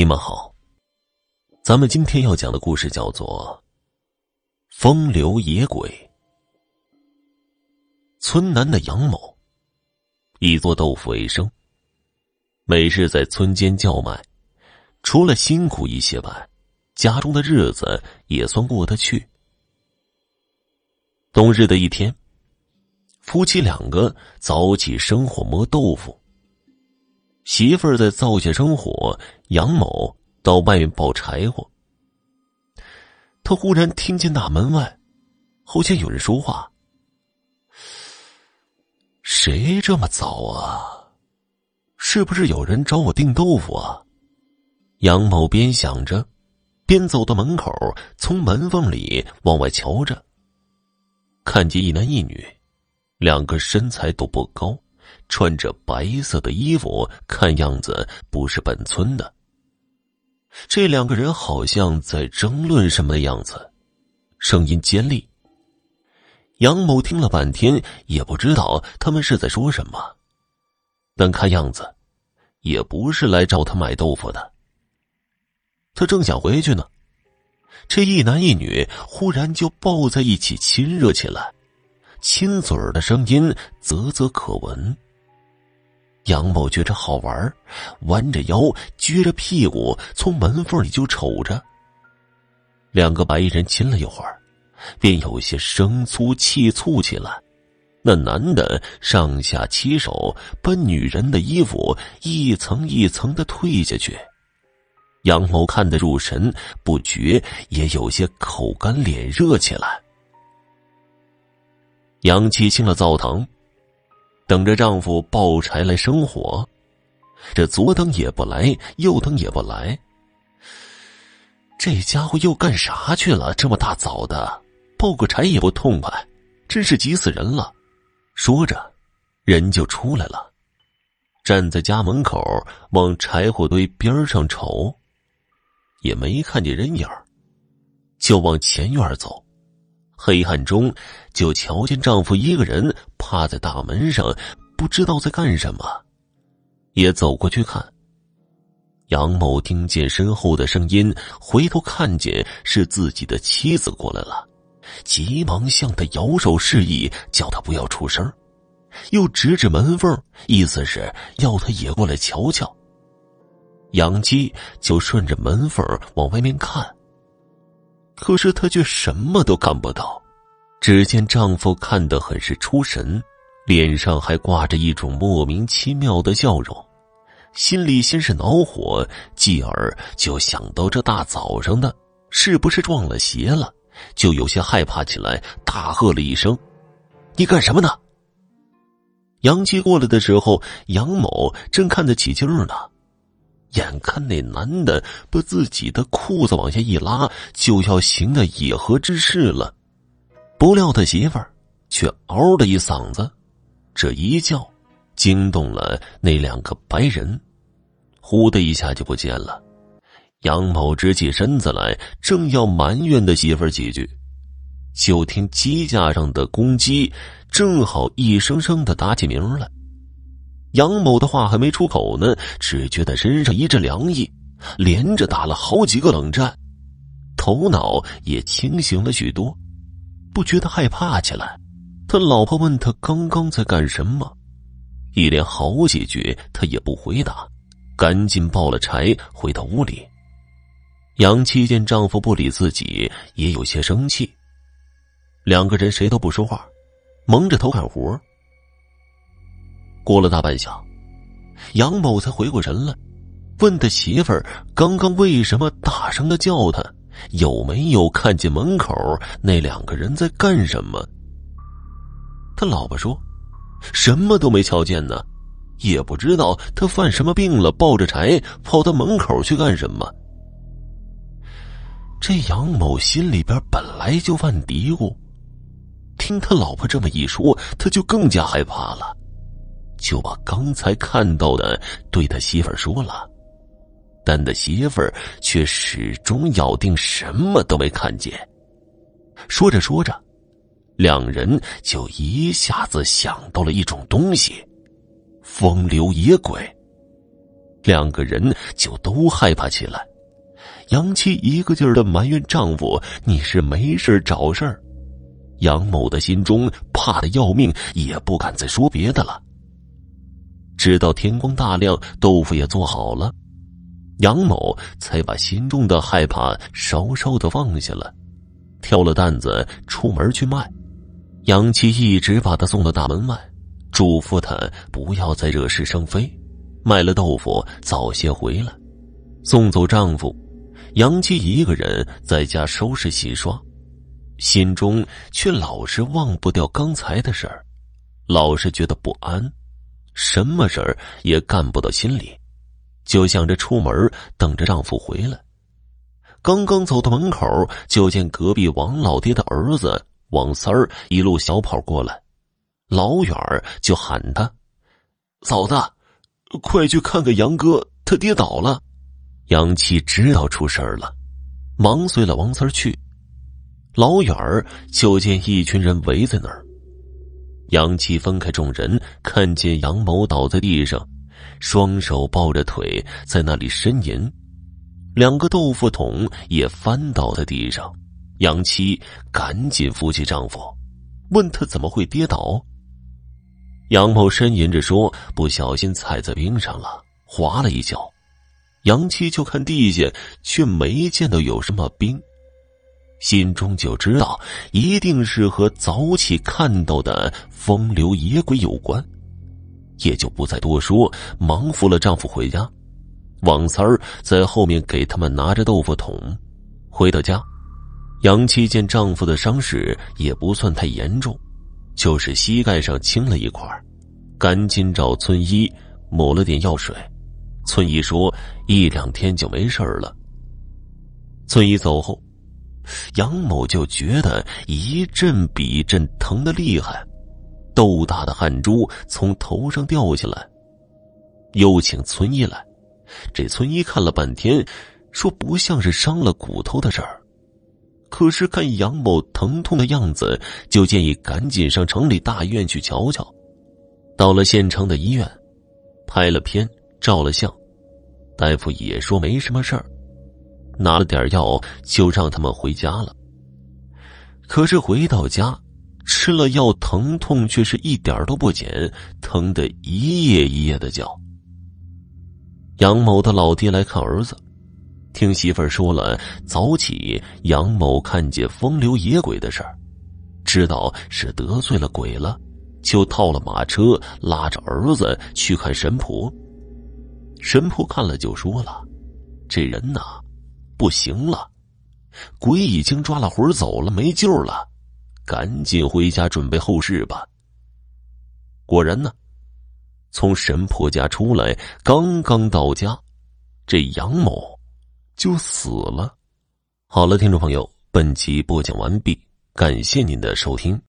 你们好，咱们今天要讲的故事叫做《风流野鬼》。村南的杨某，以做豆腐为生，每日在村间叫卖，除了辛苦一些外，家中的日子也算过得去。冬日的一天，夫妻两个早起生火磨豆腐。媳妇儿在灶下生火，杨某到外面抱柴火。他忽然听见大门外好像有人说话：“谁这么早啊？是不是有人找我订豆腐啊？”杨某边想着，边走到门口，从门缝里往外瞧着，看见一男一女，两个身材都不高。穿着白色的衣服，看样子不是本村的。这两个人好像在争论什么的样子，声音尖利。杨某听了半天，也不知道他们是在说什么，但看样子，也不是来找他买豆腐的。他正想回去呢，这一男一女忽然就抱在一起亲热起来，亲嘴儿的声音啧啧可闻。杨某觉着好玩，弯着腰，撅着屁股，从门缝里就瞅着。两个白衣人亲了一会儿，便有些生粗气促起来。那男的上下其手，把女人的衣服一层一层的褪下去。杨某看得入神，不觉也有些口干脸热起来。杨七进了灶堂。等着丈夫抱柴来生火，这左等也不来，右等也不来。这家伙又干啥去了？这么大早的，抱个柴也不痛快，真是急死人了。说着，人就出来了，站在家门口往柴火堆边上瞅，也没看见人影就往前院走。黑暗中，就瞧见丈夫一个人趴在大门上，不知道在干什么，也走过去看。杨某听见身后的声音，回头看见是自己的妻子过来了，急忙向他摇手示意，叫他不要出声，又指指门缝，意思是要他也过来瞧瞧。杨基就顺着门缝往外面看。可是她却什么都看不到，只见丈夫看得很是出神，脸上还挂着一种莫名其妙的笑容，心里先是恼火，继而就想到这大早上的，是不是撞了邪了，就有些害怕起来，大喝了一声：“你干什么呢？”杨七过来的时候，杨某正看得起劲儿呢。眼看那男的把自己的裤子往下一拉，就要行那野合之事了，不料他媳妇儿却嗷的一嗓子，这一叫惊动了那两个白人，呼的一下就不见了。杨某直起身子来，正要埋怨他媳妇儿几句，就听鸡架上的公鸡正好一声声的打起鸣来。杨某的话还没出口呢，只觉得身上一阵凉意，连着打了好几个冷战，头脑也清醒了许多，不觉得害怕起来。他老婆问他刚刚在干什么，一连好几句他也不回答，赶紧抱了柴回到屋里。杨七见丈夫不理自己，也有些生气，两个人谁都不说话，蒙着头干活。过了大半晌，杨某才回过神来，问他媳妇儿：“刚刚为什么大声的叫他？有没有看见门口那两个人在干什么？”他老婆说：“什么都没瞧见呢，也不知道他犯什么病了，抱着柴跑到门口去干什么。”这杨某心里边本来就犯嘀咕，听他老婆这么一说，他就更加害怕了。就把刚才看到的对他媳妇儿说了，但他媳妇儿却始终咬定什么都没看见。说着说着，两人就一下子想到了一种东西——风流野鬼。两个人就都害怕起来。杨七一个劲儿的埋怨丈夫：“你是没事找事儿。”杨某的心中怕的要命，也不敢再说别的了。直到天光大亮，豆腐也做好了，杨某才把心中的害怕稍稍的放下了，挑了担子出门去卖。杨七一直把他送到大门外，嘱咐他不要再惹是生非，卖了豆腐早些回来。送走丈夫。杨七一个人在家收拾洗刷，心中却老是忘不掉刚才的事儿，老是觉得不安，什么事儿也干不到心里，就想着出门等着丈夫回来。刚刚走到门口，就见隔壁王老爹的儿子王三儿一路小跑过来，老远就喊他：“嫂子，快去看看杨哥，他跌倒了。”杨七知道出事儿了，忙随了王三去。老远儿就见一群人围在那儿。杨七分开众人，看见杨某倒在地上，双手抱着腿在那里呻吟，两个豆腐桶也翻倒在地上。杨七赶紧扶起丈夫，问他怎么会跌倒。杨某呻吟着说：“不小心踩在冰上了，滑了一跤。”杨七就看地下，却没见到有什么冰，心中就知道一定是和早起看到的风流野鬼有关，也就不再多说，忙扶了丈夫回家。王三儿在后面给他们拿着豆腐桶。回到家，杨七见丈夫的伤势也不算太严重，就是膝盖上青了一块，赶紧找村医抹了点药水。村医说：“一两天就没事了。”村医走后，杨某就觉得一阵比一阵疼的厉害，豆大的汗珠从头上掉下来。又请村医来，这村医看了半天，说不像是伤了骨头的事儿。可是看杨某疼痛的样子，就建议赶紧上城里大医院去瞧瞧。到了县城的医院，拍了片。照了相，大夫也说没什么事儿，拿了点药就让他们回家了。可是回到家，吃了药，疼痛却是一点都不减，疼得一夜一夜的叫。杨某的老爹来看儿子，听媳妇儿说了早起杨某看见风流野鬼的事儿，知道是得罪了鬼了，就套了马车，拉着儿子去看神婆。神婆看了就说了：“这人呐，不行了，鬼已经抓了魂走了，没救了，赶紧回家准备后事吧。”果然呢，从神婆家出来，刚刚到家，这杨某就死了。好了，听众朋友，本集播讲完毕，感谢您的收听。